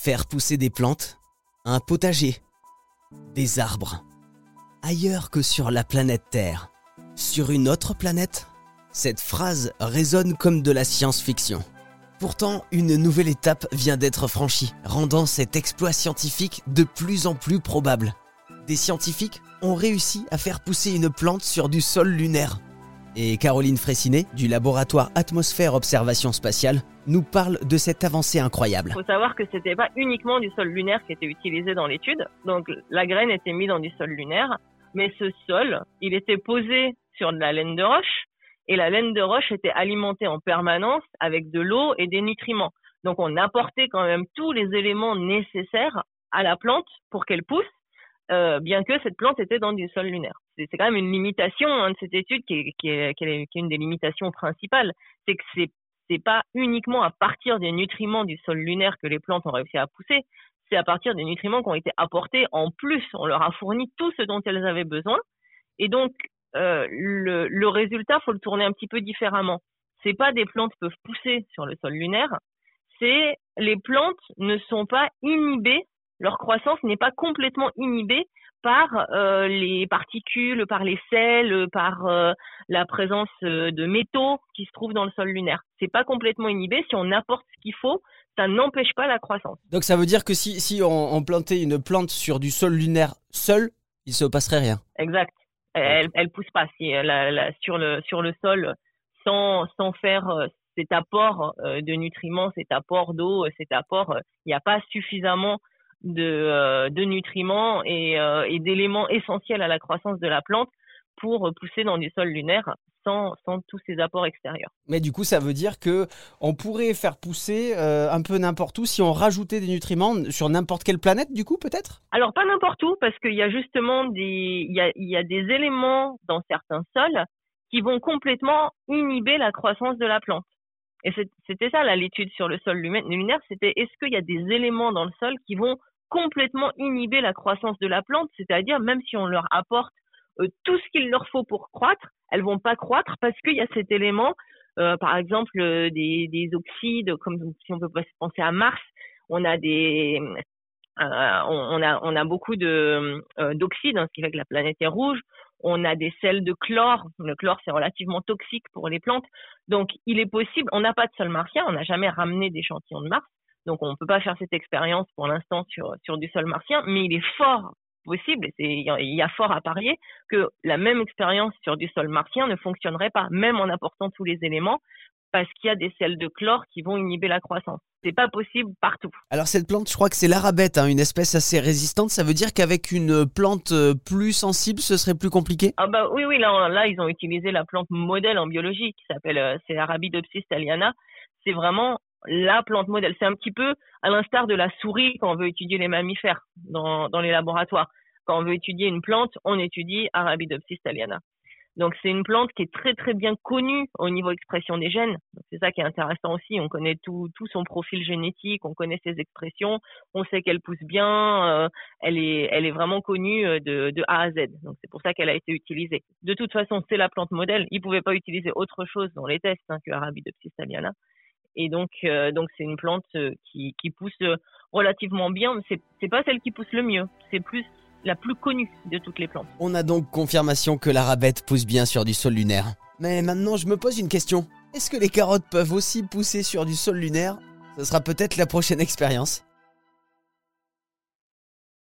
Faire pousser des plantes, un potager, des arbres. Ailleurs que sur la planète Terre. Sur une autre planète Cette phrase résonne comme de la science-fiction. Pourtant, une nouvelle étape vient d'être franchie, rendant cet exploit scientifique de plus en plus probable. Des scientifiques ont réussi à faire pousser une plante sur du sol lunaire. Et Caroline Fraissinet, du laboratoire Atmosphère Observation Spatiale, nous parle de cette avancée incroyable. Il faut savoir que c'était pas uniquement du sol lunaire qui était utilisé dans l'étude. Donc la graine était mise dans du sol lunaire, mais ce sol, il était posé sur de la laine de roche et la laine de roche était alimentée en permanence avec de l'eau et des nutriments. Donc on apportait quand même tous les éléments nécessaires à la plante pour qu'elle pousse, euh, bien que cette plante était dans du sol lunaire. C'est quand même une limitation hein, de cette étude qui est, qui, est, qui est une des limitations principales, c'est que c'est c'est pas uniquement à partir des nutriments du sol lunaire que les plantes ont réussi à pousser, c'est à partir des nutriments qui ont été apportés en plus. On leur a fourni tout ce dont elles avaient besoin. Et donc, euh, le, le résultat, faut le tourner un petit peu différemment. C'est pas des plantes peuvent pousser sur le sol lunaire, c'est les plantes ne sont pas inhibées, leur croissance n'est pas complètement inhibée par euh, les particules, par les sels, par euh, la présence euh, de métaux qui se trouvent dans le sol lunaire. C'est pas complètement inhibé. Si on apporte ce qu'il faut, ça n'empêche pas la croissance. Donc ça veut dire que si, si on, on, plantait une plante sur du sol lunaire seul, il se passerait rien. Exact. Elle, elle pousse pas si la, la, sur le sur le sol sans sans faire cet apport de nutriments, cet apport d'eau, cet apport, il n'y a pas suffisamment de, euh, de nutriments et, euh, et d'éléments essentiels à la croissance de la plante pour pousser dans du sol lunaire sans, sans, tous ces apports extérieurs. Mais du coup, ça veut dire que on pourrait faire pousser euh, un peu n'importe où si on rajoutait des nutriments sur n'importe quelle planète, du coup, peut-être? Alors pas n'importe où, parce qu'il y a justement des, il y a, il y a des éléments dans certains sols qui vont complètement inhiber la croissance de la plante. Et c'était ça l'étude sur le sol lunaire, c'était est-ce qu'il y a des éléments dans le sol qui vont complètement inhiber la croissance de la plante, c'est-à-dire même si on leur apporte euh, tout ce qu'il leur faut pour croître, elles vont pas croître parce qu'il y a cet élément, euh, par exemple euh, des, des, oxydes, comme si on peut penser à Mars, on a des on, on, a beaucoup de d'oxydes, hein, ce qui fait que la planète est rouge. On a des sels de chlore. Le chlore, c'est relativement toxique pour les plantes. Donc, il est possible, on n'a pas de sol martien, on n'a jamais ramené d'échantillons de Mars. Donc, on ne peut pas faire cette expérience pour l'instant sur, sur du sol martien, mais il est fort possible, et il y a fort à parier, que la même expérience sur du sol martien ne fonctionnerait pas, même en apportant tous les éléments, parce qu'il y a des sels de chlore qui vont inhiber la croissance. C'est pas possible partout. Alors cette plante, je crois que c'est l'arabette, hein, une espèce assez résistante. Ça veut dire qu'avec une plante euh, plus sensible, ce serait plus compliqué? Ah bah oui, oui, là, là ils ont utilisé la plante modèle en biologie qui s'appelle, euh, c'est Arabidopsis thaliana. C'est vraiment la plante modèle. C'est un petit peu à l'instar de la souris quand on veut étudier les mammifères dans, dans les laboratoires. Quand on veut étudier une plante, on étudie Arabidopsis thaliana. Donc c'est une plante qui est très très bien connue au niveau expression des gènes. C'est ça qui est intéressant aussi. On connaît tout, son profil génétique, on connaît ses expressions, on sait qu'elle pousse bien. Euh, elle est vraiment connue euh, de, A à Z. Donc c'est pour ça qu'elle a été utilisée. De toute façon, c'est la plante modèle. Ils pouvaient pas utiliser autre chose dans les tests hein, que Arabidopsis thaliana. Et donc, euh, donc c'est une plante qui, qui pousse relativement bien. C'est, c'est pas celle qui pousse le mieux. C'est plus la plus connue de toutes les plantes. On a donc confirmation que la rabette pousse bien sur du sol lunaire. Mais maintenant, je me pose une question. Est-ce que les carottes peuvent aussi pousser sur du sol lunaire? Ce sera peut-être la prochaine expérience.